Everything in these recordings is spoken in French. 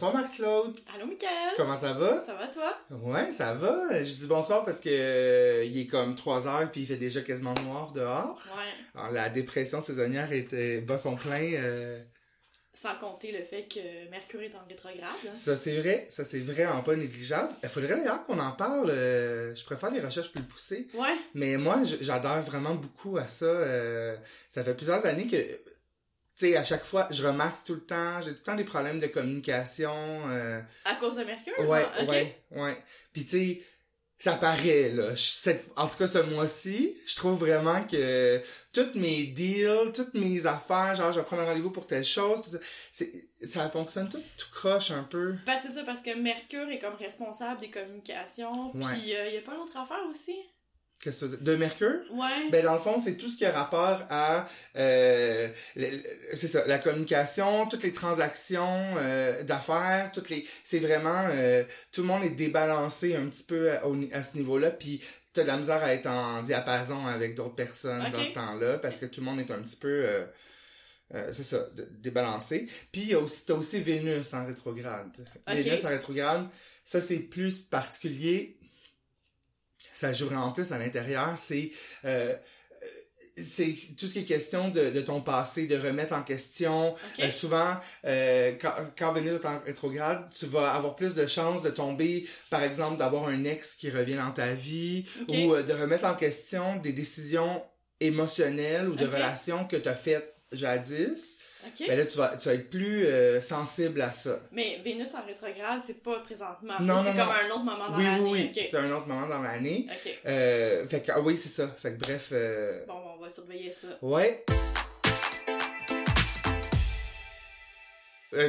Bonsoir Marc-Claude. Allô, Michael. Comment ça va? Ça va, toi? Ouais, ça va. Je dis bonsoir parce que euh, il est comme 3 heures puis il fait déjà quasiment noir dehors. Ouais. Alors la dépression saisonnière était bas son plein. euh, Sans compter le fait que Mercure est en rétrograde. ça c'est vrai, ça c'est vraiment pas négligeable. Il faudrait d'ailleurs qu'on en parle. euh, je préfère les recherches plus poussées. Ouais. Mais moi, j- j'adhère vraiment beaucoup à ça. ça fait plusieurs années que, tu sais, à chaque fois, je remarque tout le temps, j'ai tout le temps des problèmes de communication. euh, À cause de Mercure? Ouais, Ah, ok. ouais, ouais. Puis tu sais, ça paraît là. Je- cette- en tout cas, ce mois-ci, je trouve vraiment que toutes mes deals, toutes mes affaires, genre je vais prendre un rendez-vous pour telle chose, tout ça, fonctionne tout, tout croche un peu. Ben, c'est ça, parce que Mercure est comme responsable des communications. Ouais. Puis, il y a pas une autre affaire aussi? Qu'est-ce que? De Mercure? Ouais. Ben dans le fond, c'est tout ce qui a rapport à euh, c'est ça, la communication, toutes les transactions euh, d'affaires, toutes les c'est vraiment euh, tout le monde est débalancé un petit peu à, à ce niveau-là puis t'as de la misère à être en diapason avec d'autres personnes dans ce temps-là parce que tout le monde est un petit peu euh, euh, c'est ça, débalancé. Puis t'as aussi Vénus en rétrograde. Vénus en rétrograde, ça c'est plus particulier. Ça joue vraiment plus à l'intérieur, c'est euh, c'est tout ce qui est question de, de ton passé, de remettre en question. Euh, souvent, euh, quand, quand Vénus est en rétrograde, tu vas avoir plus de chances de tomber, par exemple, d'avoir un ex qui revient dans ta vie, ou euh, de remettre en question des décisions émotionnelles ou de relations que tu as faites jadis. Ok. Ben là, tu vas, tu vas être plus euh, sensible à ça. Mais Vénus en rétrograde, c'est pas présentement. Non, c'est comme un autre moment dans oui, l'année. oui, oui, c'est un autre moment dans l'année. Euh, fait que, ah oui, c'est ça. Fait que bref, euh, Bon, bon, on va surveiller ça. Ouais.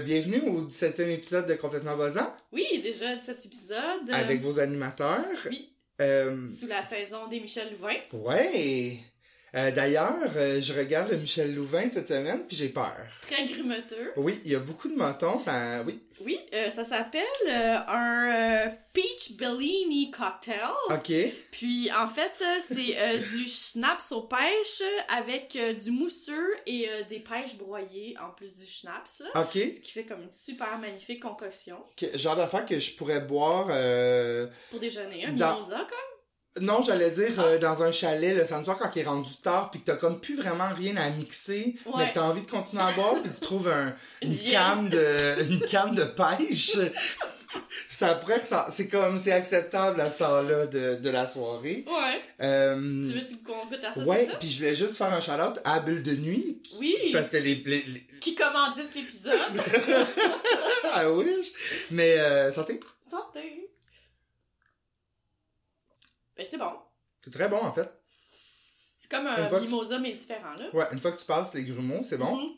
Bienvenue au 17e épisode de Complètement Buzzant Oui, déjà cet épisode. avec vos animateurs. Oui. Sous la saison des Michel Louvain. ouais. Euh, D'ailleurs, euh, je regarde le Michel Louvain de cette semaine puis j'ai peur. Très grumeteux. Oui, il y a beaucoup de motons, ça... Oui. Oui, euh, ça s'appelle un Peach Bellini Cocktail. OK. Puis en fait, c'est du schnapps aux pêches avec du mousseux et des pêches broyées en plus du schnapps. Là, OK. ce qui fait comme une super magnifique concoction Que- Genre d'affaire que je pourrais boire... Pour déjeuner. Un Dans- mimosa, comme. Non, j'allais dire Ah. euh, dans un chalet le samedi soir quand il est rendu tard puis que t'as comme plus vraiment rien à mixer, Ouais. mais que t'as envie de continuer à boire puis tu trouves un, une canne de une canne de pêche. ça pourrait ça c'est comme c'est acceptable à ce temps-là de, de la soirée. Ouais. Euh, Tu veux qu'on goûte à ça ouais, puis je voulais juste faire un shout-out à Bulle de nuit Oui. parce que les, les, les- Qui commandite l'épisode? ah oui, mais euh, Santé. Ben c'est bon. c'est très bon en fait. C'est comme un tu- mimosa mais différent là. Ouais, une fois que tu passes les grumeaux, c'est bon. Mhm.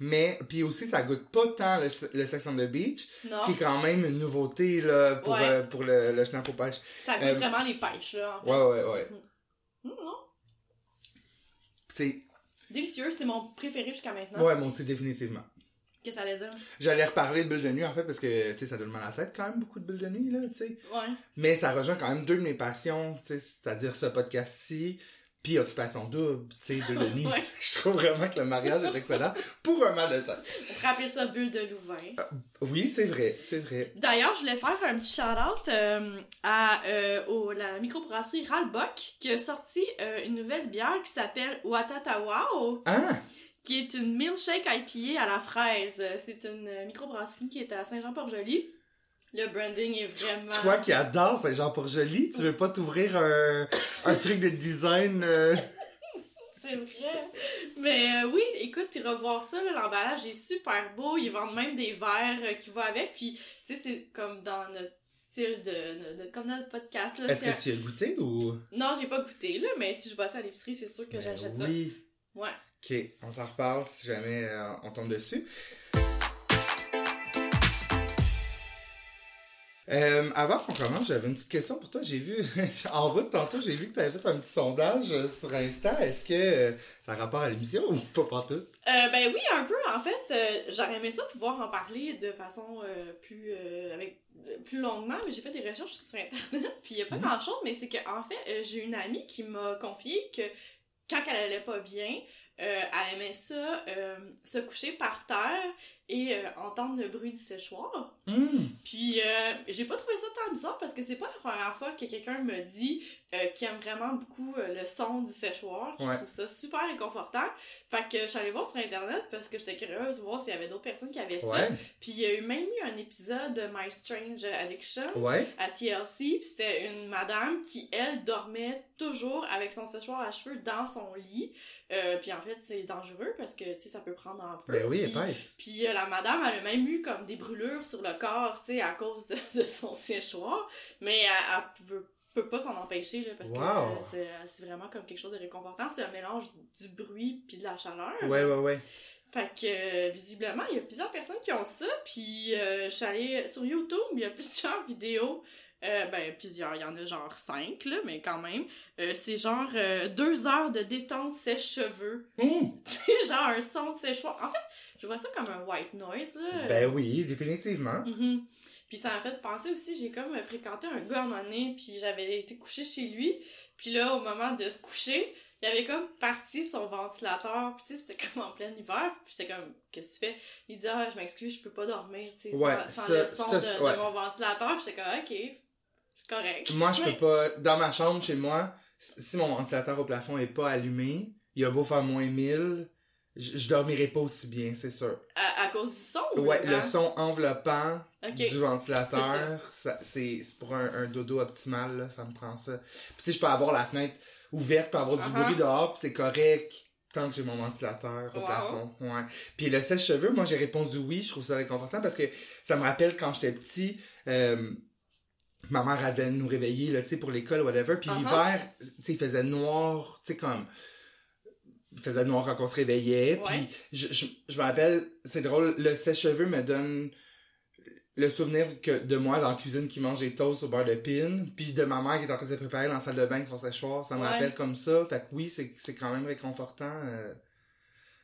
Mais puis aussi ça goûte pas tant le, le Sex on the Beach. Non. Ce qui est quand même une nouveauté là, pour, Ouais. euh, pour le, le schnapp aux pêches. Ça goûte Euh, vraiment les pêches là. En fait. Ouais, ouais, ouais. Mhm, non. C'est... Délicieux, c'est mon préféré jusqu'à maintenant. Ouais, moi aussi, définitivement. Qu'est-ce que ça allait dire? J'allais reparler de bulles de nuit, en fait, parce que, tu sais, ça donne mal à la tête quand même, beaucoup de bulles de nuit, là, tu sais. Ouais. Mais ça rejoint quand même deux de mes passions, tu sais, c'est-à-dire ce podcast-ci, puis Occupation Double, tu sais, bulles de nuit. Ouais. Je trouve vraiment que le mariage est excellent pour un mal de tête. Appeler ça bulle de Louvain. Oui, c'est vrai, c'est vrai. D'ailleurs, je voulais faire un petit shout-out euh, à euh, au, la microbrasserie Ralbock qui a sorti euh, une nouvelle bière qui s'appelle Watatawao, Ah! Qui est une milkshake IPA à la fraise. C'est une microbrasserie qui est à Saint-Jean-Port-Joli. Le branding est vraiment... Toi qui adores Saint-Jean-Port-Joli, tu veux pas t'ouvrir un, un truc de design... euh, C'est vrai. Mais euh, oui, écoute, tu vas voir ça, l'emballage est super beau. Ils vendent même des verres euh, qui vont avec. Puis, tu sais, c'est comme dans notre style de, de- de- comme notre podcast. Est-ce que tu as goûté ou... Non, j'ai pas goûté, là, mais si je bosse à l'épicerie, c'est sûr que Ben j'achète ça. oui. Ouais. Ok, on s'en reparle si jamais euh, on tombe dessus. Euh, avant qu'on commence, j'avais une petite question pour toi. J'ai vu, en route tantôt, j'ai vu que tu avais fait un petit sondage sur Insta. Est-ce que euh, ça a rapport à l'émission ou pas partout? Euh, ben oui, un peu, en fait. J'aurais aimé ça pouvoir en parler de façon plus avec plus longuement, mais j'ai fait des recherches sur Internet, puis il y a pas Mhm. grand-chose, mais c'est que en fait, j'ai une amie qui m'a confié que quand elle allait pas bien, elle aimait ça euh, se coucher par terre et euh, entendre le bruit du séchoir. Hum, Puis euh, j'ai pas trouvé ça tant bizarre parce que c'est pas la première fois que quelqu'un me dit euh, qu'il aime vraiment beaucoup euh, le son du séchoir, qu'il Ouais. trouve ça super réconfortant. Fait que je suis allée voir sur internet parce que j'étais curieuse de voir s'il y avait d'autres personnes qui avaient ça. Puis il y a eu même eu un épisode de My Strange Addiction ouais. à TLC, puis c'était une madame qui, elle, dormait toujours avec son séchoir à cheveux dans son lit. Puis en fait, c'est dangereux parce que, tu sais, ça peut prendre en feu. Ben oui, épaisse. puis la madame, elle a même eu comme des brûlures sur le corps, tu sais, à cause de, de son séchoir. Mais elle, elle peut, peut pas s'en empêcher, là, parce que Wow. euh, c'est vraiment comme quelque chose de réconfortant. C'est un mélange du bruit puis de la chaleur. Ouais, ouais, ouais. Fait que, euh, visiblement, il y a plusieurs personnes qui ont ça. Puis euh, je suis allée sur YouTube, il y a plusieurs vidéos. Euh, ben, plusieurs, il y en a genre cinq, là, mais quand même. Euh, c'est genre euh, deux heures de détente sèche-cheveux. Hum, C'est genre un son de séchoir. En fait, je vois ça comme un white noise, là. Ben oui, définitivement. Mhm. Puis ça m'a fait penser aussi, j'ai comme fréquenté un gars à un moment donné, puis j'avais été coucher chez lui. Puis là, au moment de se coucher, il avait comme parti son ventilateur, puis tu sais, c'était comme en plein hiver, puis j'étais comme, qu'est-ce que tu fais? Il dit, ah, je m'excuse, je peux pas dormir, tu sais, sans, Ouais, sans ça- le son ça, de, c'est- de mon ventilateur, puis j'étais comme, ok, c'est correct. Moi, je peux pas. Dans ma chambre, chez moi, si si mon ventilateur au plafond est pas allumé, il a beau faire moins 1000, je, je dormirai pas aussi bien, c'est sûr. À, à cause du son? ou Ouais, le vraiment? son enveloppant du ventilateur, c'est pour un, un dodo optimal, là, ça me prend ça. Puis tu sais, je peux avoir la fenêtre ouverte, peux avoir du Uh-huh. bruit dehors, puis c'est correct tant que j'ai mon ventilateur au Wow. plafond. Ouais. Puis le sèche-cheveux, moi j'ai répondu oui, je trouve ça réconfortant parce que ça me rappelle quand j'étais petit, euh, ma mère elle devait nous réveiller là, tu sais, pour l'école, whatever. Puis Uh-huh. l'hiver, tu sais, il faisait noir, tu sais, comme faisait noir quand on se réveillait. Puis je, je, je me rappelle, c'est drôle, le sèche-cheveux me donne le souvenir que de moi dans la cuisine qui mange des toasts au beurre de pin, puis de ma mère qui est en train de se préparer dans la salle de bain avec son séchoir, ça me Ouais. rappelle comme ça. Fait que oui, c'est c'est quand même réconfortant. euh.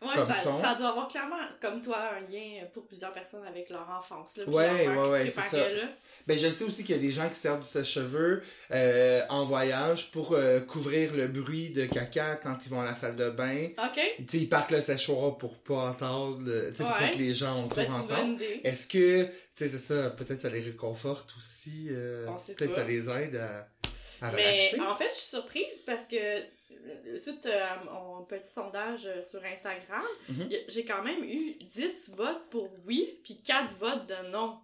Ouais, comme ça, son. ça doit avoir clairement, comme toi, un lien pour plusieurs personnes avec leur enfance. Là, Ouais, ouais, ouais, c'est ça. là. Ben je sais aussi qu'il y a des gens qui servent du sèche-cheveux euh, en voyage pour euh, couvrir le bruit de caca quand ils vont à la salle de bain. Ok. Tu sais, ils partent le séchoir pour pas entendre, le- tu sais, pour pas Ouais. que les gens autour entendent. Est-ce que, tu sais, c'est ça, peut-être ça les réconforte aussi, euh, peut-être ça les aide à, à Mais en fait, je suis surprise parce que suite à mon petit sondage euh, sur Instagram, Mhm. j'ai quand même eu 10 votes pour oui, puis 4 votes de non.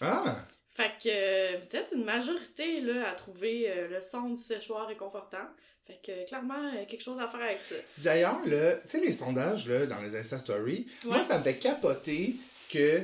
Ah! Fait que euh, vous êtes une majorité là, à trouver euh, le son du séchoir réconfortant. Fait que euh, clairement, euh, quelque chose à faire avec ça. D'ailleurs, tu sais, les sondages, là, dans les Insta Stories, moi, ça me fait capoter que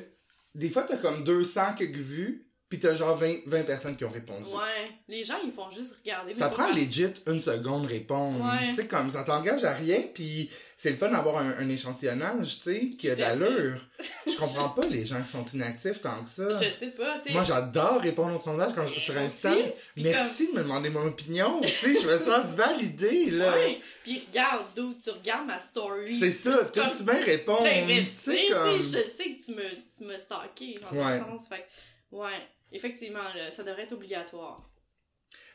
des fois, t'as comme 200 quelques vues, pis t'as genre 20, 20 personnes qui ont répondu. Ouais, les gens ils font juste regarder. Ça prend legit une seconde répondre. Ouais. Tu sais, comme ça t'engage à rien, puis c'est le fun d'avoir un, un échantillonnage, tu sais, qui a de l'allure. Je comprends pas les gens qui sont inactifs tant que ça. Je sais pas, tu sais. Moi, j'adore répondre aux sondages quand je, sur Moi Insta. Merci de me demander mon opinion. tu sais, je me sens validée, là. Ouais, puis regarde, d'où tu regardes ma story. C'est ça, Tu aussi bien répondre. T'as Tu sais, comme... je sais que tu me, tu me stalké dans Ouais. le sens. Fait ouais, effectivement, là, ça devrait être obligatoire.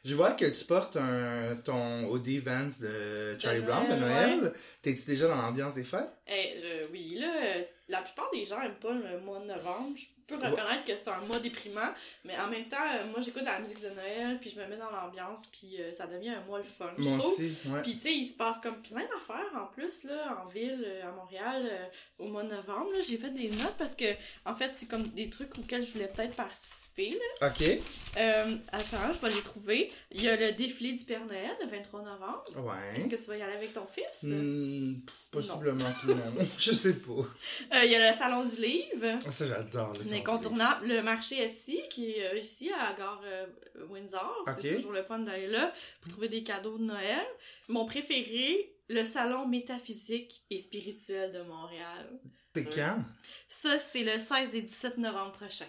Je vois que tu portes un, ton OD Vans de Charlie Brown de Noël, Noël. T'es-tu déjà dans l'ambiance des fêtes? Eh, je- oui, là, euh, la plupart des gens aiment pas le mois de novembre. Je peux reconnaître que c'est un mois déprimant, mais en même temps, euh, moi j'écoute de la musique de Noël, puis je me mets dans l'ambiance, puis euh, ça devient un mois le fun, je trouve. ouais. Puis tu sais, il se passe comme plein d'affaires en plus là en ville euh, à Montréal euh, au mois de novembre. J'ai fait des notes parce que en fait, c'est comme des trucs auxquels je voulais peut-être participer là. Ok. Euh, attends, je vais les trouver. Il y a le défilé du Père Noël le 23 novembre. Est-ce Ouais. que tu vas y aller avec ton fils? Hmm, possiblement que non. Je sais pas. Euh, il y a le salon du livre. Ah, Ça, j'adore. les Un incontournable. Le marché Etsy, qui est euh, ici à la gare euh, Windsor. C'est toujours le fun d'aller là pour trouver des cadeaux de Noël. Mon préféré, le salon métaphysique et spirituel de Montréal. C'est quand? Ça, c'est le 16 et 17 novembre prochain.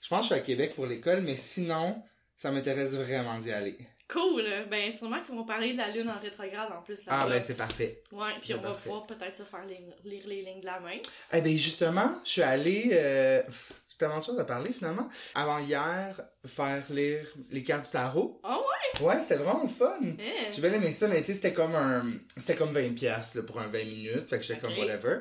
Je pense que je suis à Québec pour l'école, mais sinon, ça m'intéresse vraiment d'y aller. Cool! Ben, sûrement qu'ils vont parler de la lune en rétrograde en plus. Ah, là-bas. ben c'est parfait. Ouais, puis on va pouvoir peut-être se faire lire, lire les lignes de la main. Eh ben justement, je suis allé... Euh... J'ai tellement de choses à parler finalement. Avant hier, faire lire les cartes du tarot. Ah Ouais, c'était vraiment le fun. Eh. J'ai bien aimé ça, mais tu sais, c'était comme un... C'était comme 20 pièces pour un 20 minutes, fait que j'étais comme whatever.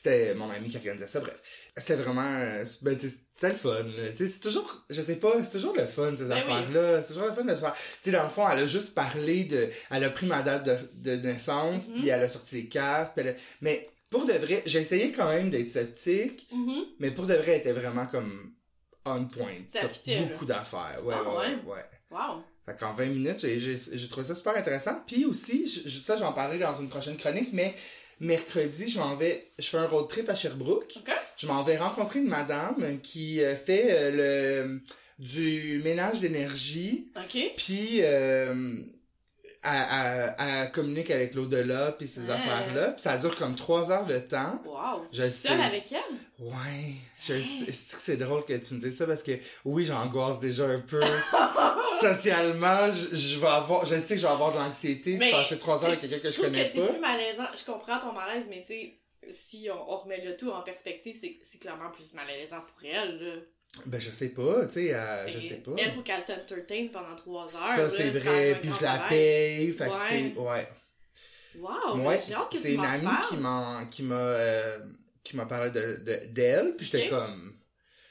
C'était mon ami qui organisait ça, bref. C'était vraiment, euh, ben, c'était le fun, c'est toujours, je sais pas, c'est toujours le fun, ces Ben oui. affaires-là. C'est toujours le fun de se faire. Tu sais, dans le fond, elle a juste parlé de, elle a pris ma date de, de naissance, Mhm. puis elle a sorti les cartes, puis elle a- mais pour de vrai, j'ai essayé quand même d'être sceptique, Mhm. mais pour de vrai, elle était vraiment comme on point Ça sur fitait, beaucoup d'affaires. Ouais, Ah, ouais, ouais? ouais. Wow. Fait qu'en 20 minutes, j'ai, trouvé ça super intéressant. Puis aussi, je- ça, j'en parlerai dans une prochaine chronique, mais mercredi, je m'en vais, je fais un road trip à Sherbrooke. OK. Je m'en vais rencontrer une madame qui euh, fait euh, le du ménage d'énergie, puis euh, elle, elle- elle communique avec l'au-delà, puis ces Ouais. affaires-là. Puis ça dure comme 3 heures de temps. Wow. Je sais. seule avec elle? Ouais, je sais- c'est que c'est drôle que tu me dises ça? Parce que oui, j'angoisse déjà un peu socialement. Je, je vais avoir, je sais que je vais avoir de l'anxiété de passer trois heures avec quelqu'un que je, trouve connais que c'est plus malaisant. Je comprends ton malaise, mais tu sais, si on, on remet le tout en perspective, c'est c'est clairement plus malaisant pour elle. Là. Ben je sais pas, tu sais, euh, je sais pas. Elle, faut qu'elle t'entertain pendant trois heures. Ça c'est vrai, puis je la paye, fait que Ouais. c'est ouais. Wow, Ouais, c'est une amie qui m'a qui m'a euh, qui m'a parlé de de- d'elle, puis j'étais comme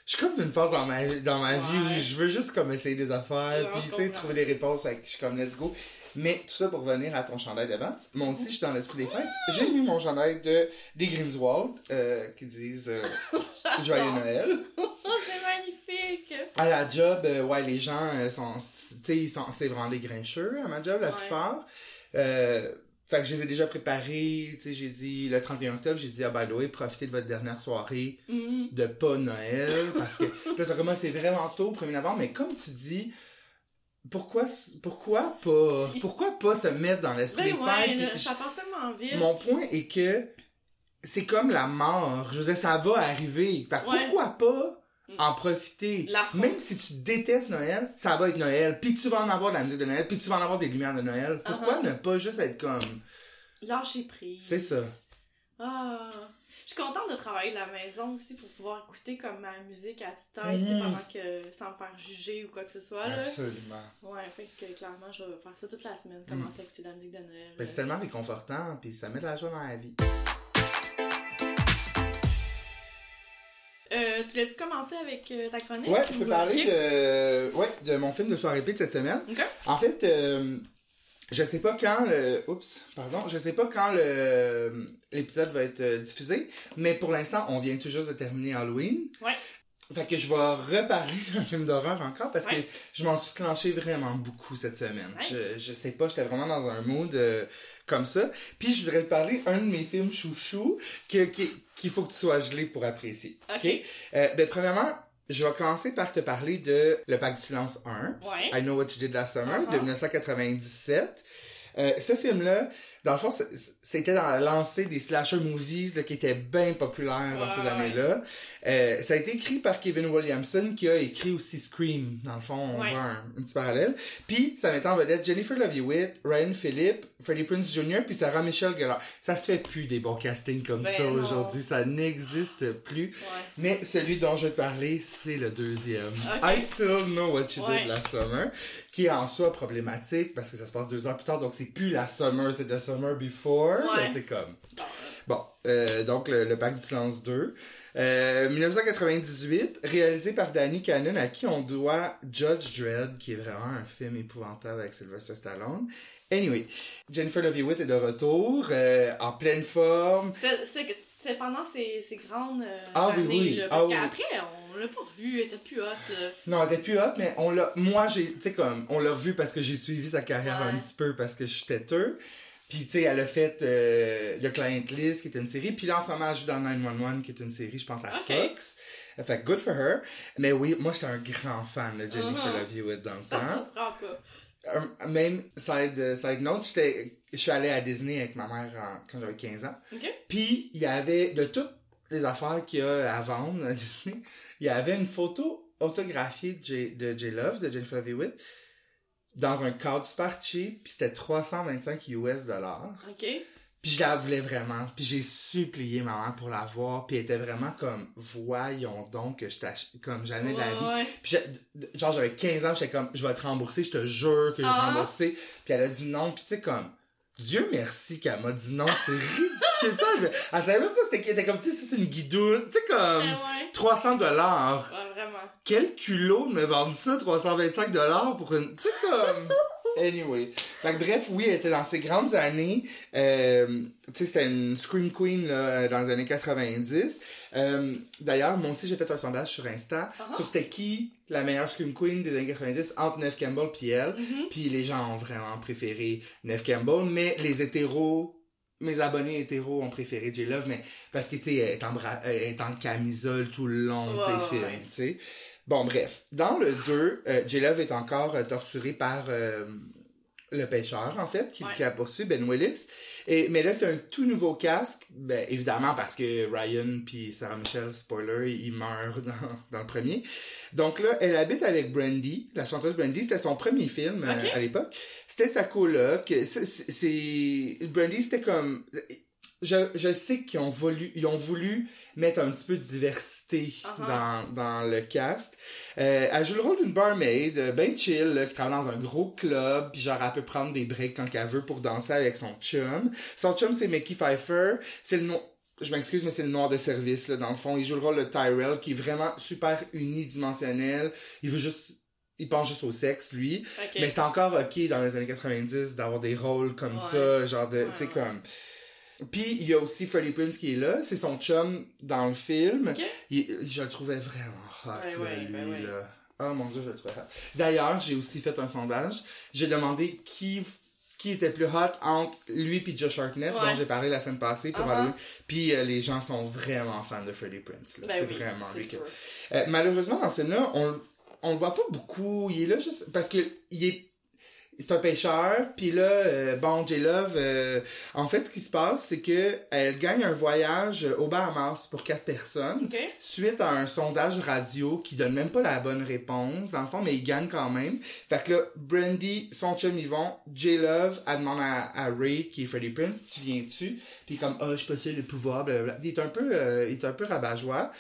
je suis comme d'une phase dans ma dans ma vie où je veux juste comme essayer des affaires, Non, puis tu sais trouver des réponses, que je suis comme let's go. Mais tout ça pour revenir à ton chandail de vente. Moi aussi, je suis dans l'esprit des fêtes. J'ai mis mon chandail de des Grimswald euh, qui disent euh, Joyeux Noël. Oh, c'est magnifique! À la job, euh, ouais, les gens euh, sont, tu sais, ils sont, c'est vraiment des grincheux à ma job, la Ouais. plupart. Euh, fait que je les ai déjà préparés, tu sais, j'ai dit, le 31 octobre, j'ai dit, ah ben, Loé, profitez de votre dernière soirée Mhm. de pas Noël, parce que, là, ça commence, c'est vraiment tôt, 1er novembre, mais comme tu dis, pourquoi, pourquoi pas, pourquoi pas se mettre dans l'esprit Ben des ouais, fêtes, ça passe tellement vite. mon point est que c'est comme la mort. Je veux dire, ça va arriver. Fait que Ouais. pourquoi pas Mm. En profiter? Même si tu détestes Noël, ça va être Noël. Puis tu vas en avoir de la musique de Noël. Puis tu vas en avoir des lumières de Noël. Pourquoi Uh-huh. ne pas juste être comme... Lâcher prise. C'est ça. Ah. Je suis contente de travailler de la maison aussi pour pouvoir écouter comme ma musique à toute tête, Mhm. pendant que sans me faire juger ou quoi que ce soit. Là. Absolument. Ouais, fait que clairement, je vais faire ça toute la semaine, commencer à écouter de la musique de Noël. Ben, c'est tellement réconfortant. Puis ça met de la joie dans la vie. Euh, tu l'as-tu commencé avec euh, ta chronique? Ouais, je peux parler de, ouais, de mon film de soirée pique cette semaine. En fait, euh, je sais pas quand le, oups, pardon, je sais pas quand le l'épisode va être diffusé, mais pour l'instant, on vient tout juste de terminer Halloween. Ouais. Fait que je vais reparler d'un film d'horreur encore parce Ouais. que je m'en suis clenché vraiment beaucoup cette semaine. Nice. Je, je sais pas, j'étais vraiment dans un mood euh, comme ça. Puis je voudrais te parler un de mes films chouchou que qui- qu'il faut que tu sois gelé pour apprécier. Ok. Euh, ben premièrement, je vais commencer par te parler de Le Pacte du silence 1. Ouais. I Know What You Did Last Summer de Uh-huh. 1997. Euh, ce film-là, dans le fond, c'était dans la lancée des slasher movies là, qui étaient bien populaires dans ces Ouais, années-là. Euh, ça a été écrit par Kevin Williamson qui a écrit aussi Scream. Dans le fond, on Ouais. voit un, un petit parallèle. Puis, ça met en vedette Jennifer Love Hewitt, Ryan Phillip, Freddie Prinze Jr. puis Sarah Michelle Gellar. Ça se fait plus des bons castings comme Ben ça aujourd'hui. Ça n'existe plus. Ouais. Mais celui dont je vais te parler, c'est le deuxième. Ok. I Still Know What You. Did Last Summer, qui est en soi problématique parce que ça se passe deux ans plus tard, donc c'est plus la summer, c'est the summer before. Ouais. Ben, c'est comme. Bon, euh, donc le, le Pacte du silence 2. Euh, 1998, réalisé par Danny Cannon, à qui on doit Judge Dredd, qui est vraiment un film épouvantable avec Sylvester Stallone. Anyway, Jennifer Love Hewitt est de retour, euh, en pleine forme. C'est- pendant ces, ces grandes euh, Ah oui, années, oui. là, Ah parce oui. qu'après, on l'a pas revu, elle était plus hot, là. Non, elle était plus hot, mais on l'a. Moi, j'ai. Tu sais, comme, on l'a revu parce que j'ai suivi sa carrière Ouais. un petit peu parce que je suis têteux. Puis, tu sais, elle a fait euh, le Client List, qui était une série. Puis là, en ce moment, elle joue dans 911, qui est une série, je pense, à Ok. Fox. Fait good for her. Mais oui, moi, j'étais un grand fan de Jennifer Uh-huh. Love Hewitt dans le Ça temps. surprend pas. Euh, même, side, side note, j'étais, je suis allé à Disney avec ma mère en- quand j'avais 15 ans. Ok? Puis, il y avait, de toutes les affaires qu'il y a à vendre à Disney, il y avait une photo autographiée de J, de J Love, de Jennifer Love Hewitt, dans un cadre super cheap, puis c'était 325 US dollars. Ok? Puis je la voulais vraiment, puis j'ai supplié ma mère pour la voir, puis elle était vraiment comme, voyons donc que je t'achète, comme jamais de la vie. Puis genre j'avais 15 ans, j'étais comme je vais te rembourser, je te jure que je vais te Ah. rembourser. Puis elle a dit non, puis tu sais comme Dieu merci qu'elle m'a dit non, c'est ridicule. elle savait même pas c'était qui. Elle était comme, tu sais, c'est une guidoune. Tu sais, comme, Ah ouais. 300 dollars. Ouais, vraiment. Quel culot de me vendre ça, 325 dollars pour une... Tu sais, comme... Anyway. Fait que bref, oui, elle était dans ses grandes années. Euh, tu sais, c'était une Scream Queen, là, dans les années 90. Euh, D'ailleurs, moi aussi, j'ai fait un sondage sur Insta Ah. sur c'était qui la meilleure Scream Queen des années 90 entre Neve Campbell puis elle. Mhm. Puis les gens ont vraiment préféré Neve Campbell, mais les hétéros, mes abonnés hétéros ont préféré J-Love, mais parce que, tu sais, elle est en, bra- elle est en camisole tout le long de ses ouais, films, ouais. tu sais. Bon, bref. Dans le 2, euh, J-Love est encore euh, torturé par euh, le pêcheur, en fait, qui, Ouais. qui a poursuivi, Ben Willis. Et, mais là, c'est un tout nouveau casque, ben, évidemment, parce que Ryan puis Sarah Michelle, spoiler, ils meurent dans, dans le premier. Donc là, elle habite avec Brandy, la chanteuse Brandy. C'était son premier film euh, à l'époque. C'était sa coloc. C'est- Brandy, c'était comme... Je, je sais qu'ils ont voulu, ils ont voulu mettre un petit peu de diversité Uh-huh. dans, dans le cast. Euh, elle joue le rôle d'une barmaid, euh, ben chill, là, qui travaille dans un gros club, puis genre elle peut prendre des breaks quand elle veut pour danser avec son chum. Son chum c'est Mickey Pfeiffer, c'est le nom, je m'excuse mais c'est le noir de service là dans le fond. Il joue le rôle de Tyrell qui est vraiment super unidimensionnel. Il veut juste, il pense juste au sexe lui. Mais c'est encore ok dans les années 90 d'avoir des rôles comme Ouais. ça, genre de, Ouais, tu sais comme. Puis il y a aussi Freddie Prinze qui est là, c'est son chum dans le film. Ok. Il- je le trouvais vraiment hot, là, ouais, lui, ben ouais. là. Oh mon dieu, je le trouvais hot. D'ailleurs, j'ai aussi fait un sondage. J'ai demandé qui qui était plus hot entre lui et Josh Hartnett, Ouais. dont j'ai parlé la semaine passée pour. Halloween. Puis euh, les gens sont vraiment fans de Freddie Prinze. là. Ben c'est oui, vraiment lui. que-. Euh, malheureusement, dans ce film-là, on, on le voit pas beaucoup. Il est là juste parce que il est c'est un pêcheur, puis là, euh, bon, J-Love, euh, en fait, ce qui se passe, c'est que elle gagne un voyage aux Bahamas pour quatre personnes, Ok. suite à un sondage radio qui donne même pas la bonne réponse, dans le fond, mais il gagne quand même. Fait que là, Brandy, son chum, ils vont, J-Love, elle demande à, à Ray, qui est Freddie Prince, tu viens-tu? Puis comme, ah, je peux le pouvoir, blablabla. Il est un peu, euh, il est un peu rabat-joie.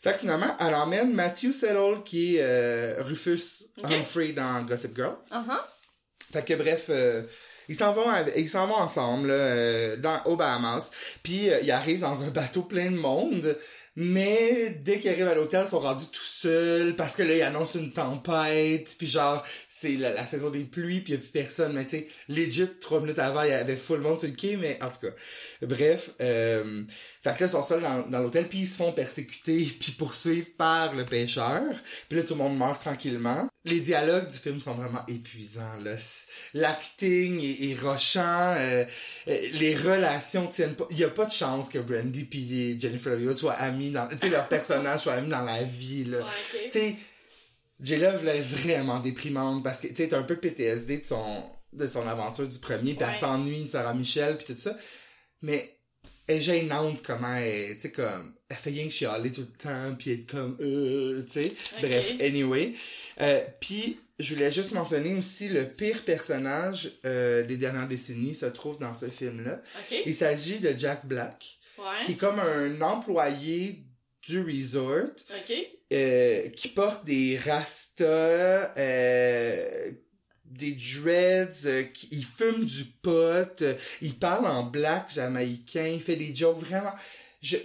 Fait que finalement, elle emmène Matthew Settle, qui est euh, Rufus Ok. Humphrey dans Gossip Girl. Uh-huh. Fait que bref, euh, ils s'en vont ils s'en vont ensemble là, euh, dans aux Bahamas. Puis euh, ils arrivent dans un bateau plein de monde. Mais dès qu'ils arrivent à l'hôtel, ils sont rendus tout seuls parce que là, ils annoncent une tempête. Puis genre, c'est la, la saison des pluies, puis il y a plus personne. Mais tu sais, legit, trois minutes avant, il y avait full monde sur le quai. Mais en tout cas, bref. Euh, fait que là, ils sont seuls dans, dans l'hôtel, puis ils se font persécuter, puis poursuivre par le pêcheur. Puis là, tout le monde meurt tranquillement. Les dialogues du film sont vraiment épuisants. là. L'acting est, est rochant. euh, euh, les relations tiennent pas. Il y a pas de chance que Brandy puis Jennifer Hewitt soient amis dans... Tu sais, leurs personnages soient amis dans la vie, là. Ouais, ok. Tu sais, J-Love, là, est vraiment déprimante parce que, tu sais, un peu PTSD de son, de son aventure du premier, puis Ouais. elle s'ennuie de Sarah Michelle, puis tout ça. Mais elle est gênante comment elle, tu sais, comme, elle fait rien que chialer tout le temps, puis être comme, euh, tu sais. Bref, anyway. Euh, puis, je voulais juste mentionner aussi le pire personnage euh, des dernières décennies se trouve dans ce film-là. Il s'agit de Jack Black, qui est comme un employé du resort euh, qui porte des rastas, euh, des dreads, euh, qui, il fume du pot, euh, il parle en black jamaïcain, il fait des jokes vraiment... Je,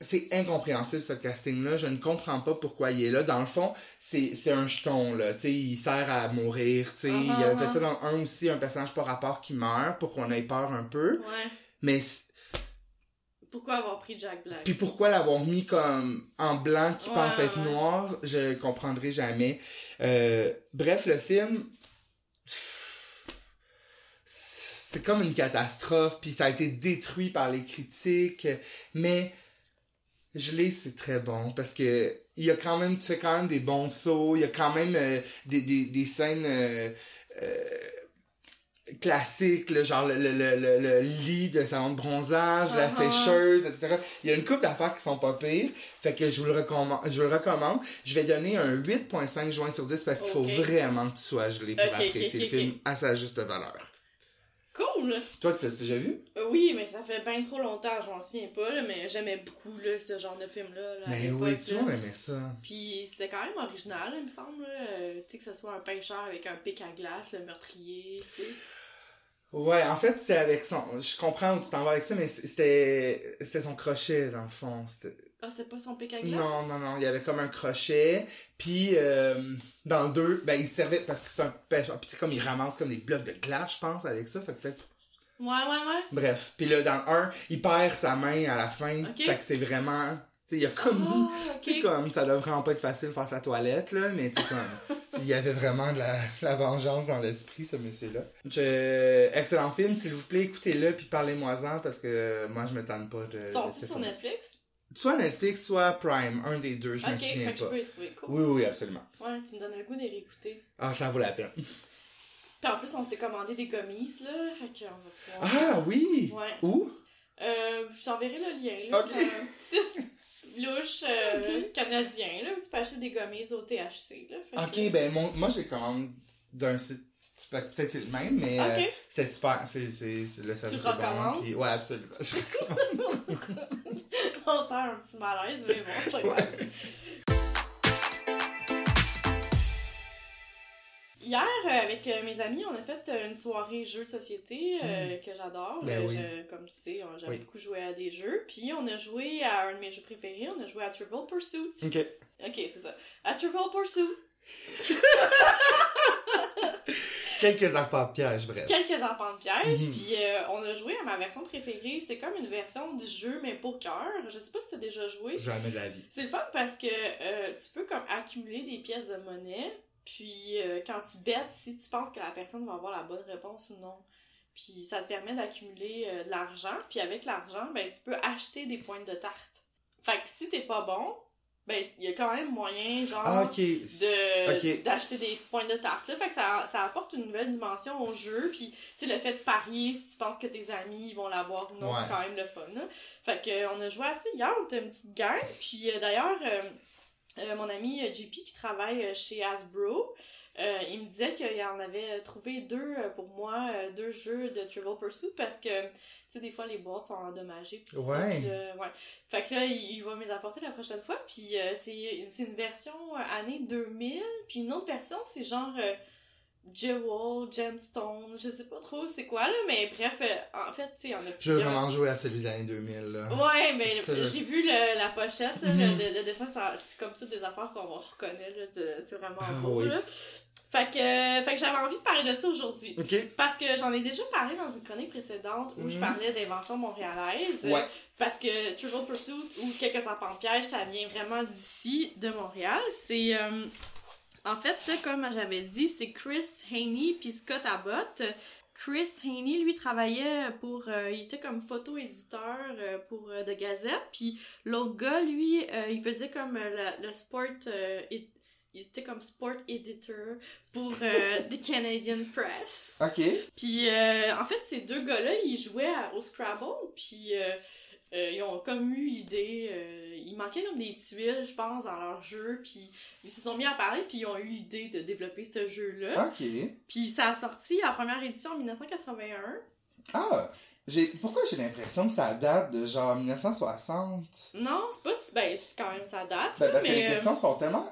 c'est incompréhensible ce casting-là, je ne comprends pas pourquoi il est là. Dans le fond, c'est, c'est un jeton, là, tu sais, il sert à mourir, tu sais. Uh-huh, il avait fait uh-huh. ça dans un aussi, un personnage par rapport qui meurt, pour qu'on ait peur un peu. Ouais. Mais Pourquoi avoir pris Jack Black? puis pourquoi l'avoir mis comme en blanc qui Ouais, pense être ouais. noir, je comprendrai jamais. Euh, bref, le film, c'est comme une catastrophe, puis ça a été détruit par les critiques, mais je l'ai, c'est très bon, parce que il y a quand même, tu sais, quand même des bons sauts, il y a quand même euh, des, des, des scènes euh, classiques, là, genre le, le, le, le, le lit de salon de bronzage, la Uh-huh. sécheuse, etc. Il y a une couple d'affaires qui sont pas pires, fait que je vous le recommande. Je vous le recommande. Je vais donner un 8.5 juin sur 10 parce qu'il faut vraiment que tu sois gelé pour apprécier ok, le film à sa juste valeur. Cool! Toi, tu l'as déjà vu? Euh, Oui, mais ça fait bien trop longtemps, je m'en souviens pas, là, mais j'aimais beaucoup là, ce genre de film-là. là, Mais Ben oui, tout le monde aimait ça. Puis c'était quand même original, il me semble. Euh, tu sais, que ce soit un pêcheur avec un pic à glace, le meurtrier, tu sais. Ouais, en fait, c'était avec son... Je comprends où tu t'en vas avec ça, mais c'était c'était son crochet, dans le fond. C'était- Ah, c'est pas son pic à glace? Non, non, non, il y avait comme un crochet, puis euh, dans le 2, ben, il servait, parce que c'est un pêcheur, puis c'est comme, il ramasse comme des blocs de glace, je pense, avec ça, fait peut-être... Ouais, ouais, ouais. Bref, puis là, dans le 1, il perd sa main à la fin, Ok. fait que c'est vraiment... Tu sais, il y a comme... Ah, Tu sais, ok. comme, ça doit vraiment pas être facile de faire sa toilette, là, mais tu sais, comme, il y avait vraiment de la, de la vengeance dans l'esprit, ce monsieur-là. Je... Excellent film, s'il vous plaît, écoutez-le, puis parlez-moi-en, parce que moi, je me tente pas de... Ce sur. Netflix? Soit Netflix, soit Prime, un des deux, je me ok, souviens fait que je pas. peux les trouver. Cool. Oui, oui, absolument. Ouais, tu me donnes le goût de les réécouter. Ah, ça vaut la peine. Puis en plus, on s'est commandé des gommises, là. Fait qu'on va pouvoir. Ah, oui! Ouais. Où? Euh, je t'enverrai le lien, là. Ok. C'est louche euh, canadien, là, où tu peux acheter des gommises au THC, là. Ok, que- ben, mon, moi, j'ai commande d'un site. Peut-être c'est le même, mais euh, c'est super. C'est, le service est bon. puis- ouais, absolument. Je recommande. on sent un petit malaise, mais bon, c'est pas grave. Hier, euh, avec euh, mes amis, on a fait euh, une soirée jeux de société euh, que j'adore. Ben oui. comme tu sais, j'aime Oui. beaucoup jouer à des jeux. Puis on a joué à un de mes jeux préférés, on a joué à Trivial Pursuit. ok. Ok, c'est ça. À Trivial Pursuit. Quelques arpents de piège, bref. quelques arpents de piège, Mhm. puis euh, on a joué à ma version préférée. C'est comme une version du jeu, mais poker. Je sais pas si t'as déjà joué. Jamais de la vie. C'est le fun parce que euh, tu peux comme accumuler des pièces de monnaie, puis euh, quand tu bêtes, si tu penses que la personne va avoir la bonne réponse ou non. Puis ça te permet d'accumuler de l'argent, puis avec l'argent, ben tu peux acheter des pointes de tarte. Fait que si t'es pas bon, ben il y a quand même moyen genre Ah, de d'acheter des points de tarte là. Fait que ça, ça apporte une nouvelle dimension au jeu. Puis tu sais le fait de parier si tu penses que tes amis ils vont l'avoir ou non Ouais. c'est quand même le fun là. fait que on a joué ça hier on était une petite gang. Puis euh, d'ailleurs euh, euh, mon ami JP qui travaille chez Hasbro euh, il me disait qu'il en avait trouvé deux euh, pour moi, euh, deux jeux de Trivial Pursuit parce que, tu sais, des fois les boîtes sont endommagées. pis ça, Ouais. pis là, ouais. Fait que là, il, va me les apporter la prochaine fois. Puis euh, c'est c'est une version euh, année 2000. Puis une autre version, c'est genre euh, Jewel, Gemstone, je sais pas trop c'est quoi là, mais bref, euh, en fait, tu sais, il y en a Je veux plusieurs. vraiment jouer à celui de l'année 2000, là. Ouais, mais Ça, j'ai vu le- la pochette, là, Mhm. le, le- le dessin, ça- c'est comme toutes des affaires qu'on reconnaît, là, c'est vraiment beau, oui. là. Fait que, euh, fait que j'avais envie de parler de ça aujourd'hui. Parce que j'en ai déjà parlé dans une chronique précédente où je Mhm. parlais d'invention montréalaise. Ouais. Parce que Trivial Pursuit ou Quelques arpents de piège, ça vient vraiment d'ici, de Montréal. C'est. euh, en fait, comme j'avais dit, c'est Chris Haney puis Scott Abbott. Chris Haney, lui, travaillait pour... euh, il était comme photo-éditeur euh, pour euh, The Gazette. Puis l'autre gars, lui, il faisait comme la- le sport... it- il était comme sport editor pour euh, The Canadian Press. Ok. Puis euh, en fait, ces deux gars-là, ils jouaient à- au Scrabble, puis euh, euh, ils ont comme eu l'idée, euh, il manquait comme des tuiles, je pense, dans leur jeu, puis ils se sont mis à parler, puis ils ont eu l'idée de développer ce jeu-là. Ok. Puis ça a sorti la première édition en 1981. Ah! J'ai... Pourquoi j'ai l'impression que ça date de genre 1960? Non, c'est pas si... Ben, c'est quand même, ça date, Ben, là, parce que mais... les euh, questions sont tellement...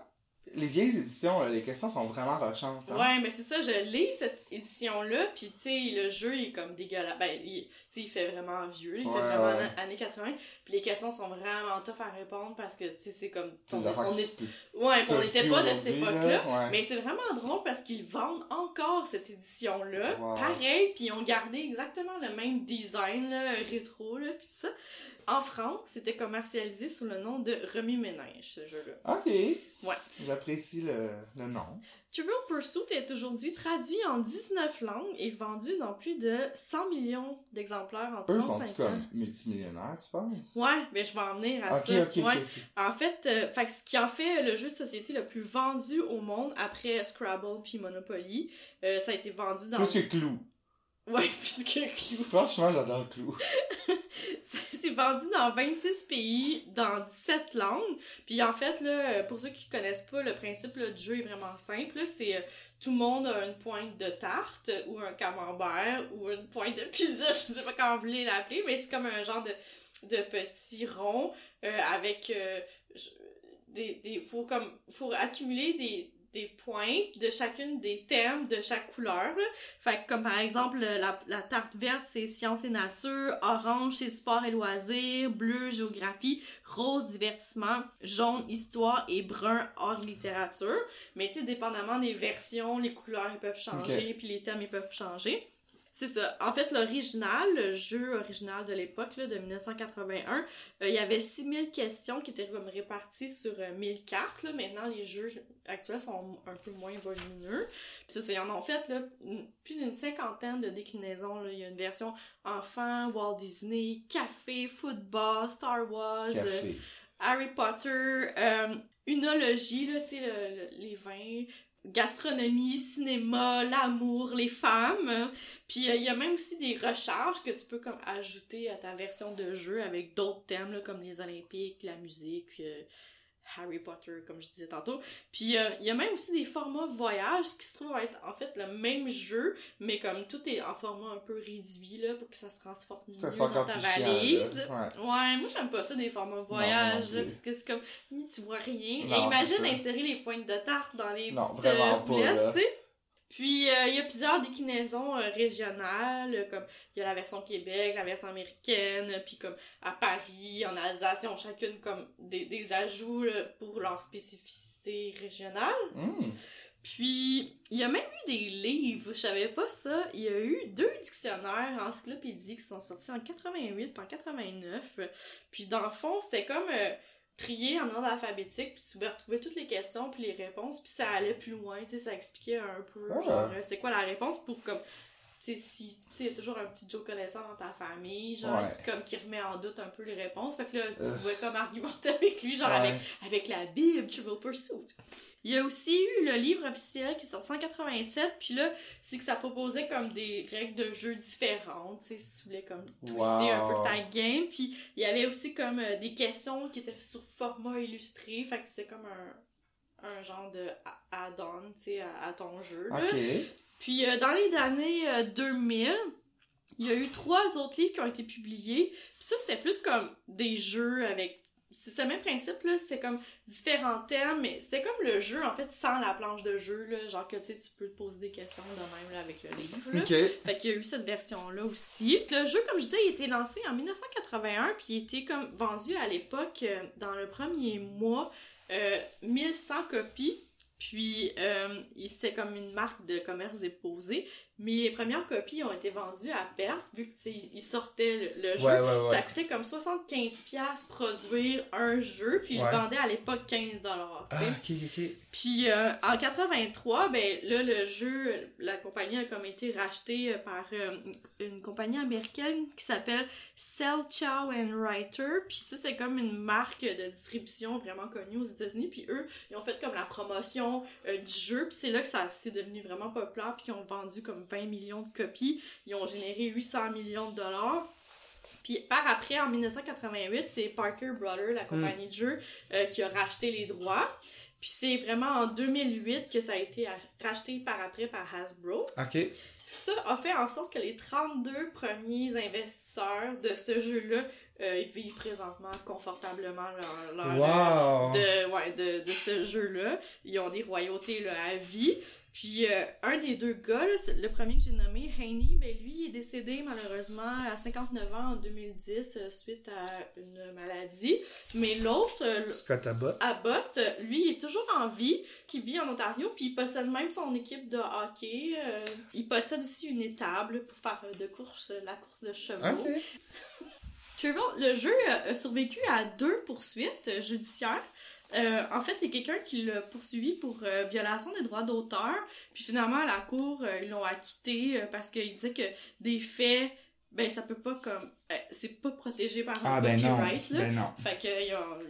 Les vieilles éditions, là, les questions sont vraiment rochantes. hein. Ouais, mais c'est ça, je lis cette édition-là, puis tu sais, le jeu il est comme dégueulasse. Ben, tu sais, il fait vraiment vieux, il Ouais, fait vraiment ouais. an- années 80, puis les questions sont vraiment tough à répondre parce que, tu sais, c'est comme... On- on est-. Ouais, n'était pas de cette époque-là. ouais. Mais c'est vraiment drôle parce qu'ils vendent encore cette édition-là. Wow. Pareil, puis ils ont gardé exactement le même design, là, rétro, là, puis ça. En France, c'était commercialisé sous le nom de Remis Ménage, ce jeu-là. Ok. Ouais. J'apprécie le, le nom. Trivial Pursuit est aujourd'hui traduit en 19 langues et vendu dans plus de 100 millions d'exemplaires en Eux 35 sont-ils ans. comme multimillionnaires, tu penses? Ouais, mais je vais en venir à ça. ok, ok, Ouais. ok. En fait, euh, fait ce qui en fait le jeu de société le plus vendu au monde après Scrabble puis Monopoly, euh, ça a été vendu dans... Plus que Clou. Ouais, plus que Clou. Franchement, j'adore Clou. C'est vendu dans 26 pays, dans 17 langues. Puis en fait, là, pour ceux qui connaissent pas, le principe là, du jeu est vraiment simple. C'est euh, tout le monde a une pointe de tarte ou un camembert ou une pointe de pizza, je sais pas comment vous voulez l'appeler, mais c'est comme un genre de, de petit rond euh, avec... euh, je- des, des, faut comme faut accumuler des des pointes de chacune des thèmes de chaque couleur. là. Fait que comme par exemple, la, la tarte verte, c'est sciences et nature, orange, c'est sport et loisirs, bleu, géographie, rose, divertissement, jaune, histoire et brun, art et littérature. Mais tu sais, dépendamment des versions, les couleurs ils peuvent changer, puis les thèmes ils peuvent changer. C'est ça. En fait, l'original, le jeu original de l'époque, de 1981, euh, il y avait 6000 questions qui étaient comme réparties sur euh, 1000 cartes. Là. Maintenant, les jeux actuels sont un peu moins volumineux. Puis c'est ça, ils en ont fait là, plus d'une cinquantaine de déclinaisons. Là. Il y a une version enfant, Walt Disney, café, football, Star Wars, euh. Harry Potter, euh, unologie, là, le- les vins, gastronomie, cinéma, l'amour, les femmes. Puis euh, il y a même aussi des recharges que tu peux comme ajouter à ta version de jeu avec d'autres thèmes comme les Olympiques, la musique, euh, Harry Potter, comme je disais tantôt. Puis euh, il y a même aussi des formats voyage qui se trouvent être en fait le même jeu, mais comme tout est en format un peu réduit là pour que ça se transforme mieux Ça dans ta chiant, valise. Ouais. Ouais, moi j'aime pas ça des formats voyage, non là, parce que c'est comme, tu vois rien. Non, Et imagine insérer les pointes de tarte dans les Non, petites vraiment euh, pas, roulettes, là. tu sais. Puis euh, il y a plusieurs déclinaisons euh, régionales, euh, comme il y a la version Québec, la version américaine, puis comme à Paris, en Alsace, ils ont chacune comme des, des ajouts là, pour leur spécificité régionale. Hum. Puis, il y a même eu des livres, je savais pas ça. Il y a eu deux dictionnaires encyclopédiques qui sont sortis en 88 et en 89. Puis, dans le fond, c'était comme euh, trié en ordre alphabétique, puis tu pouvais retrouver toutes les questions puis les réponses, puis ça allait plus loin, tu sais, ça expliquait un peu, Ah. genre, euh, c'est quoi la réponse pour comme. Tu sais, si, tu sais, il y a toujours un petit Joe connaissant dans ta famille, genre, Ouais. comme, qui remet en doute un peu les réponses. Fait que là, tu Euh. pouvais comme argumenter avec lui, genre, Ouais. avec avec la Bible, Trivial Pursuit. Il y a aussi eu le livre officiel qui est sorti en 187, puis là, c'est que ça proposait comme des règles de jeu différentes, tu sais, si tu voulais comme twister un peu ta game, puis il y avait aussi comme euh, des questions qui étaient sur format illustré, fait que c'est comme un, un genre de add-on, tu sais, à, à ton jeu, là. Ok. Puis euh, dans les années euh, 2000, il y a eu trois autres livres qui ont été publiés. Puis ça, c'est plus comme des jeux avec... C'est le même principe, là. C'est comme différents thèmes, mais c'était comme le jeu, en fait, sans la planche de jeu, là. Genre que, tu sais, tu peux te poser des questions de même, là, avec le livre, là. Ok. Fait qu'il y a eu cette version-là aussi. Le jeu, comme je disais, il a été lancé en 1981, puis il était comme vendu à l'époque, euh, dans le premier mois, euh, 1100 copies. Puis, euh, c'était comme une marque de commerce déposé. Mais les premières copies ont été vendues à perte, vu que, tu sais, ils sortaient le, le jeu. Ouais, ouais, ouais. Ça coûtait comme 75$ produire un jeu, puis ils le vendaient à l'époque 15$. tu sais. Ah, ok, ok. Puis euh, en 83, ben là le jeu, la compagnie a comme été rachetée euh, par euh, une, compagnie américaine qui s'appelle Sell Chow and Writer. Puis ça c'est comme une marque de distribution vraiment connue aux États-Unis. Puis eux, ils ont fait comme la promotion euh, du jeu. Puis c'est là que ça c'est devenu vraiment populaire. Puis ils ont vendu comme 20 millions de copies. Ils ont généré 800 millions de dollars. Puis par après, en 1988, c'est Parker Brothers, la compagnie de jeu, euh, qui a racheté les droits. Puis c'est vraiment en 2008 que ça a été racheté par après par Hasbro. Ok. Tout ça a fait en sorte que les 32 premiers investisseurs de ce jeu-là euh, ils vivent présentement confortablement leur, leur Wow. de, ouais, de, de ce jeu-là. Ils ont des royautés là, à vie. Puis euh, un des deux gars, là, le premier que j'ai nommé, Haney, ben lui il est décédé malheureusement à 59 ans en 2010 euh, suite à une maladie. Mais l'autre, Scott Abbott. Abbott, lui, il est toujours en vie, qui vit en Ontario, puis il possède même son équipe de hockey. il possède aussi une étable pour faire de course, la course de chevaux. Ok. Trivial, le jeu a survécu à deux poursuites euh, judiciaires. Euh, en fait, il y a quelqu'un qui l'a poursuivi pour euh, violation des droits d'auteur. Puis finalement, à la cour, euh, ils l'ont acquitté euh, parce qu'il disait que des faits, ben ça peut pas comme... c'est pas protégé par Ah, un ben non. copyright, là. Ben non. Fait que ils ont-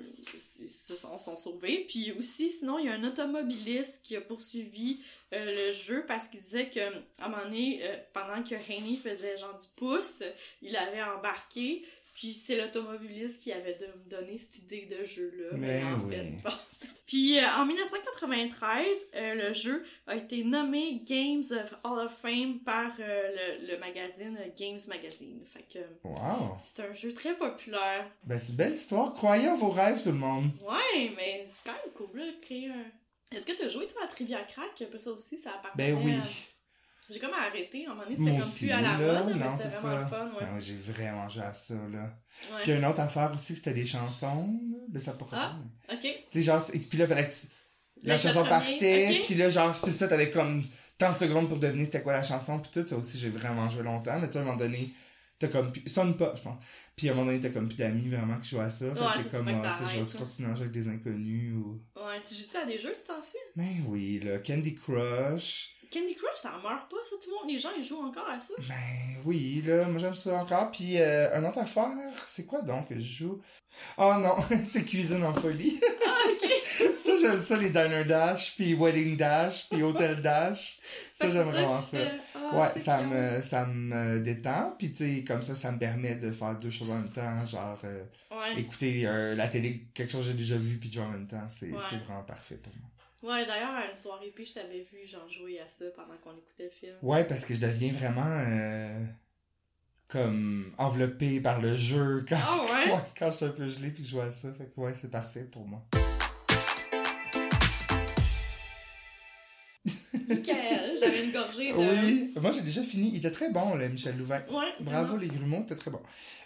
ils se sont, sont sauvés. Puis aussi, sinon, il y a un automobiliste qui a poursuivi le jeu parce qu'il disait que à un moment donné, pendant que Haney faisait genre du pouce, il avait embarqué. Puis c'est l'automobiliste qui avait de- donné cette idée de jeu-là. Mais en oui. fait, bon, c'est- Puis euh, en 1993, euh, le jeu a été nommé Games of Hall of Fame par euh, le, le magazine Games Magazine. Fait que Wow. c'est un jeu très populaire. Ben, c'est une belle histoire. Croyez en vos rêves, tout le monde. Ouais, mais c'est quand même cool, là, créer un, Est-ce que t'as joué, toi, à Trivia Crack? Un peu ça aussi, ça appartenait Ben oui. à- J'ai comme arrêté, à un moment donné, c'était comme aussi, plus à la là. mode, mais Non, c'était c'est vraiment ça. fun, ouais. Ouais, j'ai vraiment joué à ça, là. Ouais. Puis une autre affaire aussi, c'était des chansons. Ben, ça pas Ah. Ok. Tu sais, genre, c'est- puis là, fallait que tu- la chanson premier, partait, ok. puis là, genre, c'est ça, t'avais comme 30 secondes pour deviner c'était quoi la chanson, puis tout, ça aussi, j'ai vraiment joué longtemps, mais tu sais, à un moment donné, t'as comme, plus- sonne pas, je pense. Puis à un moment donné, t'as comme plus d'amis vraiment qui jouent à ça, fait Ouais, que ça, t'es comme, que ah, tu sais, je vais continuer à jouer avec des inconnus, ou... Ouais, tu joues-tu à des jeux ce temps-ci? Mais oui, là, Candy Crush, Candy Crush, ça en meurt pas, ça, tout le monde. Les gens, ils jouent encore à ça. ben oui, là, moi j'aime ça encore, puis euh, un autre affaire, c'est quoi donc que je joue? Oh non, c'est Cuisine en folie. Ah, ok. ça, j'aime ça, les Diner Dash, puis Wedding Dash, puis Hotel Dash. Ça, j'aime vraiment ça. fais. Ah, Ouais, ça me, ça me détend, puis tu sais, comme ça, ça me permet de faire deux choses en même temps, genre euh, Ouais. écouter euh, la télé, quelque chose que j'ai déjà vu, puis jouer en même temps, c'est Ouais. c'est vraiment parfait pour moi. Ouais, d'ailleurs, à une soirée, puis je t'avais vu, genre, jouer à ça pendant qu'on écoutait le film. Ouais, parce que je deviens vraiment euh, comme enveloppé par le jeu quand, Ah ouais? quand je suis un peu gelé, puis que je joue à ça, fait que ouais, c'est parfait pour moi. J'avais une gorgée de... Oui, moi j'ai déjà fini, il était très bon, le Michel Louvain. Ouais. Bravo les grumeaux, c'était très bon.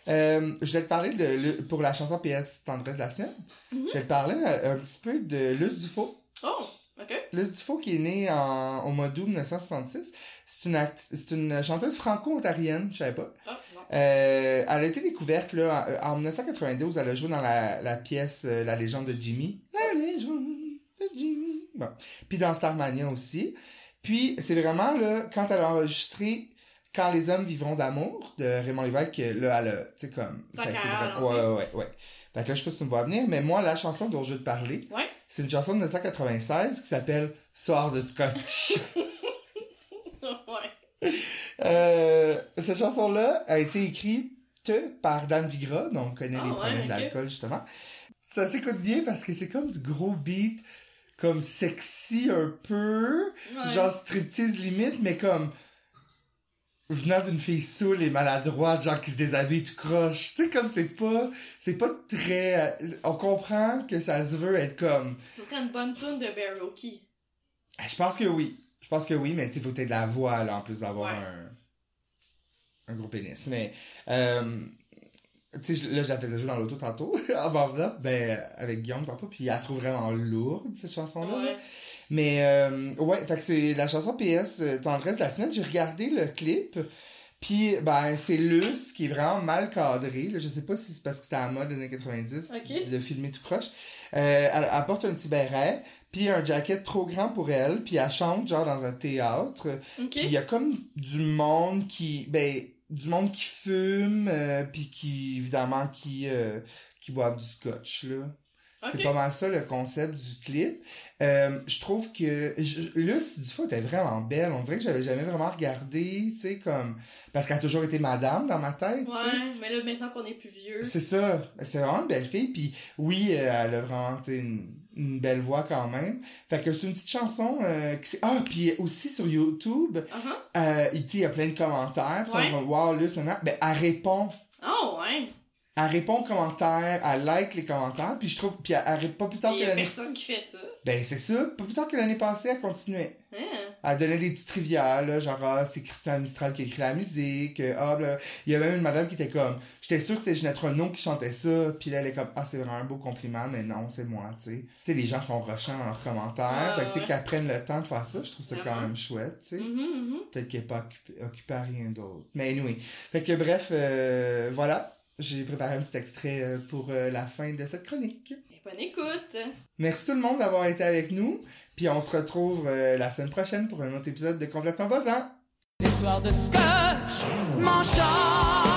Euh, je vais te parler de, le- pour la chanson PS Tendresse de la semaine. Mhm. Je vais te parler euh, un petit peu de Luce Dufaux. Oh, ok. Luce Dufaux qui est née en, au mois d'août 1966. C'est une, c'est une chanteuse franco-ontarienne, je savais pas. Ah. Euh, elle a été découverte là, en, en 1992. Elle a joué dans la, la pièce euh, La légende de Jimmy. La légende de Jimmy. Bon. Puis dans Starmania aussi. Puis c'est vraiment là, quand elle a enregistré Quand les hommes vivront d'amour de Raymond Lévesque, que, là, elle a, tu sais, comme. Sa a été vraiment-. Ouais, ouais, ouais, ouais. Fait que là, je sais pas si tu me vois venir, mais moi, la chanson dont je veux te parler, Ouais. C'est une chanson de 1996 qui s'appelle Soir de Scotch. ouais. Euh, cette chanson-là a été écrite par Dan Bigra, donc on connaît Ah, les ouais, problèmes ok. d'alcool justement. Ça s'écoute bien parce que c'est comme du gros beat, comme sexy un peu, Ouais. genre striptease limite, mais comme venant d'une fille saoule et maladroite, genre qui se déshabille tout croche. Tu sais, comme c'est pas, c'est pas très, euh, on comprend que ça se veut être comme, Ce serait une bonne tune de Baroque. Ah, Je pense que oui. Je pense que oui, mais tu sais, faut peut-être de la voix, là, en plus d'avoir Ouais. un, un gros pénis. Mais, euh, tu sais, là, je la faisais jouer dans l'auto tantôt, en enveloppe, ben, avec Guillaume tantôt, puis elle la trouve vraiment lourde, cette chanson-là. Ouais. Mais, euh, ouais, fait que c'est la chanson PS euh, Tendresse de la semaine. J'ai regardé le clip, puis, ben, c'est Luce qui est vraiment mal cadré. Là. Je sais pas si c'est parce que c'était à la mode des années 90 Ok. de filmer tout croche. Euh, elle, elle porte un petit béret, puis un jacket trop grand pour elle, puis elle chante genre dans un théâtre. Puis il y a comme du monde qui, ben, du monde qui fume, euh, puis qui, évidemment, qui, euh, qui boivent du scotch, là. C'est pas mal ça le concept du clip. Euh, je trouve que Luce du était vraiment belle. On dirait que j'avais jamais vraiment regardé, tu sais, comme parce qu'elle a toujours été madame dans ma tête. Ouais, mais là, maintenant qu'on est plus vieux. C'est ça. C'est vraiment une belle fille. Puis oui, euh, elle a vraiment une, une belle voix quand même. Fait que c'est une petite chanson euh, qui Ah, puis aussi sur YouTube, Uh-huh. euh, il il y a plein de commentaires. Puis Ouais. on va wow, Luce, ben, elle répond. Oh, ouais. Elle répond aux commentaires, elle like les commentaires, puis je trouve, puis elle, elle pas plus tard Il que y a l'année personne qui fait ça. Ben, c'est ça. Pas plus tard que l'année passée, elle continuait. Hein? Elle donnait des petits trivia, là, genre, ah, c'est Christian Mistral qui a écrit la musique, euh, ah, là. Il y a même une madame qui était comme, j'étais sûre que c'était Ginette Renault qui chantait ça, puis là, elle est comme, ah, c'est vraiment un beau compliment, mais non, c'est moi, tu sais. Tu sais, les gens sont rushants dans leurs commentaires, Ouais, fait tu sais, qu'elles prennent le temps de faire ça, je trouve ça quand même chouette, tu sais. Mhm, mhm. Peut-être qu'elle est pas occupée, occupée à rien d'autre. Mais anyway. Fait que, bref, euh, voilà. J'ai préparé un petit extrait euh, pour euh, la fin de cette chronique. Et bonne écoute. Merci tout le monde d'avoir été avec nous. Puis on se retrouve euh, la semaine prochaine pour un autre épisode de Complètement Buzzant. Les soirs de scotch, mon char.